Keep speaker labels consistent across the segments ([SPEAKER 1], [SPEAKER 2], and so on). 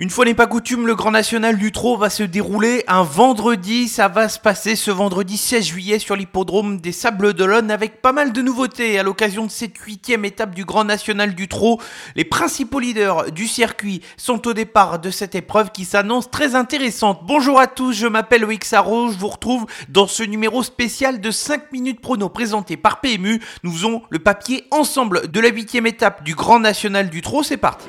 [SPEAKER 1] Une fois n'est pas coutume, le Grand National du Trot va se dérouler un vendredi. Ça va se passer ce vendredi 16 juillet sur l'hippodrome des Sables d'Olonne avec pas mal de nouveautés à l'occasion de cette huitième étape du Grand National du Trot. Les principaux leaders du circuit sont au départ de cette épreuve qui s'annonce très intéressante. Bonjour à tous, je m'appelle Loïc je vous retrouve dans ce numéro spécial de 5 minutes prono présenté par PMU. Nous faisons le papier ensemble de la huitième étape du Grand National du Trot. C'est parti.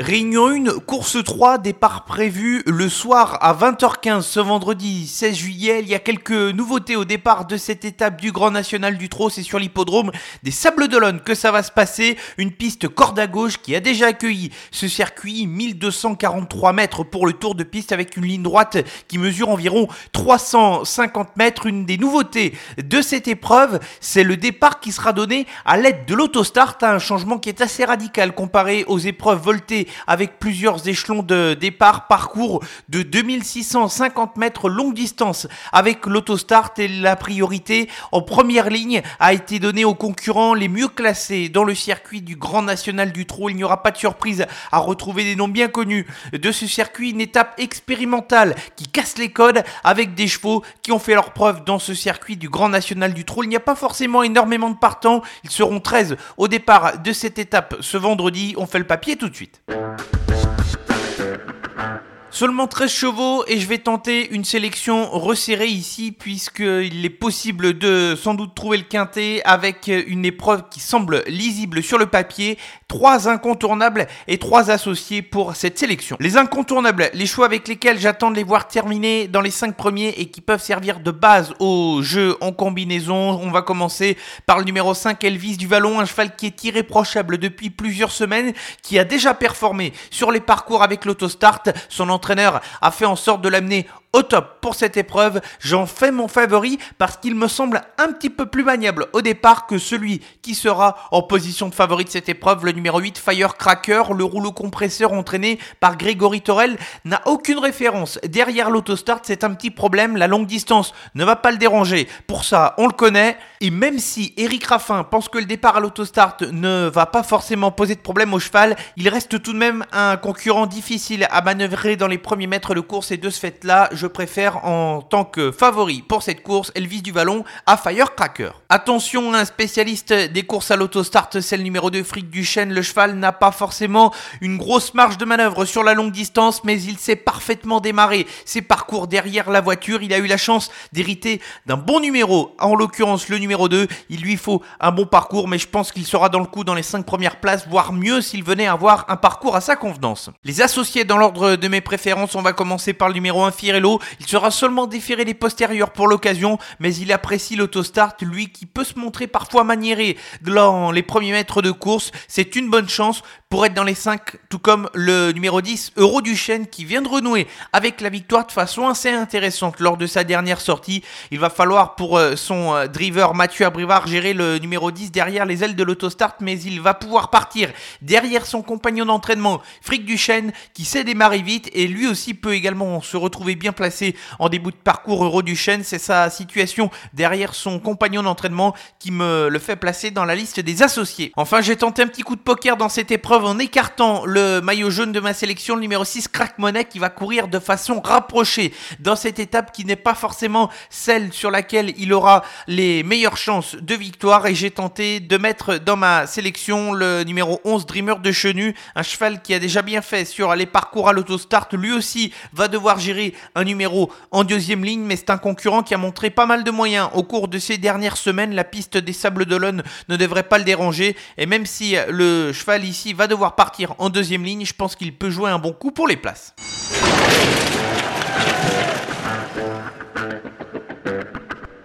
[SPEAKER 1] Réunion 1, course 3, départ prévu le soir à 20h15 ce vendredi 16 juillet. Il y a quelques nouveautés au départ de cette étape du Grand National du Trot. C'est sur l'hippodrome des Sables d'Olonne que ça va se passer. Une piste corde à gauche qui a déjà accueilli ce circuit 1243 mètres pour le tour de piste avec une ligne droite qui mesure environ 350 mètres. Une des nouveautés de cette épreuve, c'est le départ qui sera donné à l'aide de l'autostart. Un changement qui est assez radical comparé aux épreuves voltées avec plusieurs échelons de départ, parcours de 2650 mètres longue distance avec l'autostart et la priorité en première ligne a été donnée aux concurrents les mieux classés dans le circuit du Grand National du Trot. Il n'y aura pas de surprise à retrouver des noms bien connus de ce circuit, une étape expérimentale qui casse les codes avec des chevaux qui ont fait leur preuve dans ce circuit du Grand National du Trot. Il n'y a pas forcément énormément de partants, ils seront 13 au départ de cette étape ce vendredi. On fait le papier tout de suite. Thank you. Seulement 13 chevaux et je vais tenter une sélection resserrée ici puisqu'il est possible de sans doute trouver le quintet avec une épreuve qui semble lisible sur le papier. Trois incontournables et trois associés pour cette sélection. Les incontournables, les choix avec lesquels j'attends de les voir terminer dans les 5 premiers et qui peuvent servir de base au jeu en combinaison. On va commencer par le numéro 5 Elvis du Vallon, un cheval qui est irréprochable depuis plusieurs semaines, qui a déjà performé sur les parcours avec l'autostart. Son a fait en sorte de l'amener au top pour cette épreuve. J'en fais mon favori parce qu'il me semble un petit peu plus maniable au départ que celui qui sera en position de favori de cette épreuve, le numéro 8 Firecracker, le rouleau compresseur entraîné par Grégory Torel, n'a aucune référence. Derrière l'autostart, c'est un petit problème, la longue distance ne va pas le déranger. Pour ça, on le connaît. Et même si Eric Raffin pense que le départ à l'autostart ne va pas forcément poser de problème au cheval, il reste tout de même un concurrent difficile à manœuvrer dans les premiers mètres de course et de ce fait-là, préfère en tant que favori pour cette course Elvis du Vallon à Firecracker. Attention, un spécialiste des courses à l'autostart, c'est le numéro 2 Frick Duchesne. Le cheval n'a pas forcément une grosse marge de manœuvre sur la longue distance, mais il sait parfaitement démarrer ses parcours derrière la voiture. Il a eu la chance d'hériter d'un bon numéro, en l'occurrence le numéro 2. Il lui faut un bon parcours, mais je pense qu'il sera dans le coup dans les 5 premières places, voire mieux s'il venait avoir un parcours à sa convenance. Les associés dans l'ordre de mes préférences, on va commencer par le numéro 1 Firello il sera seulement déféré les postérieurs pour l'occasion, mais il apprécie l'autostart, lui qui peut se montrer parfois maniéré dans les premiers mètres de course. C'est une bonne chance pour être dans les 5, tout comme le numéro 10, Euro Duchesne, qui vient de renouer avec la victoire de façon assez intéressante lors de sa dernière sortie. Il va falloir pour euh, son euh, driver Mathieu Abrivard gérer le numéro 10 derrière les ailes de l'autostart, mais il va pouvoir partir derrière son compagnon d'entraînement, Frick Duchesne, qui sait démarrer vite et lui aussi peut également se retrouver bien placé en début de parcours Euro Duchesne. C'est sa situation derrière son compagnon d'entraînement qui me le fait placer dans la liste des associés. Enfin, j'ai tenté un petit coup de poker dans cette épreuve en écartant le maillot jaune de ma sélection, le numéro 6 Crack Money qui va courir de façon rapprochée dans cette étape qui n'est pas forcément celle sur laquelle il aura les meilleures chances de victoire. Et j'ai tenté de mettre dans ma sélection le numéro 11 Dreamer de Chenu, un cheval qui a déjà bien fait sur les parcours à l'autostart, lui aussi va devoir gérer un numéro en deuxième ligne mais c'est un concurrent qui a montré pas mal de moyens au cours de ces dernières semaines, la piste des Sables d'Olonne ne devrait pas le déranger. Et même si le cheval ici va devoir partir en deuxième ligne. Je pense qu'il peut jouer un bon coup pour les places.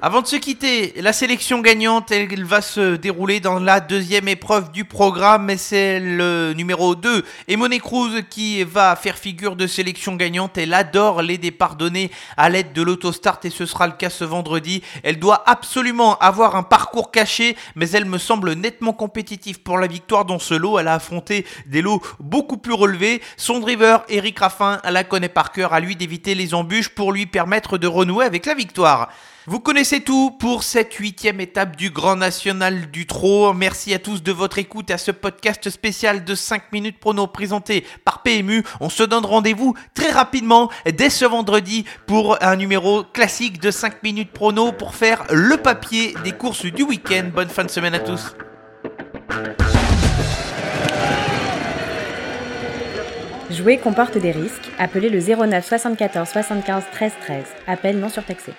[SPEAKER 1] Avant de se quitter, la sélection gagnante, elle va se dérouler dans la deuxième épreuve du programme, mais c'est le numéro 2, Emone Cruz, qui va faire figure de sélection gagnante. Elle adore les départs donnés à l'aide de l'autostart et ce sera le cas ce vendredi. Elle doit absolument avoir un parcours caché, mais elle me semble nettement compétitive pour la victoire dans ce lot. Elle a affronté des lots beaucoup plus relevés. Son driver, Eric Raffin, la connaît par cœur, à lui d'éviter les embûches pour lui permettre de renouer avec la victoire. Vous connaissez tout pour cette huitième étape du Grand National du Trot. Merci à tous de votre écoute à ce podcast spécial de 5 minutes prono présenté par PMU. On se donne rendez-vous très rapidement dès ce vendredi pour un numéro classique de 5 minutes prono pour faire le papier des courses du week-end. Bonne fin de semaine à tous.
[SPEAKER 2] Jouer comporte des risques. Appelez le 09 74 75 13 13. Appel non surtaxé.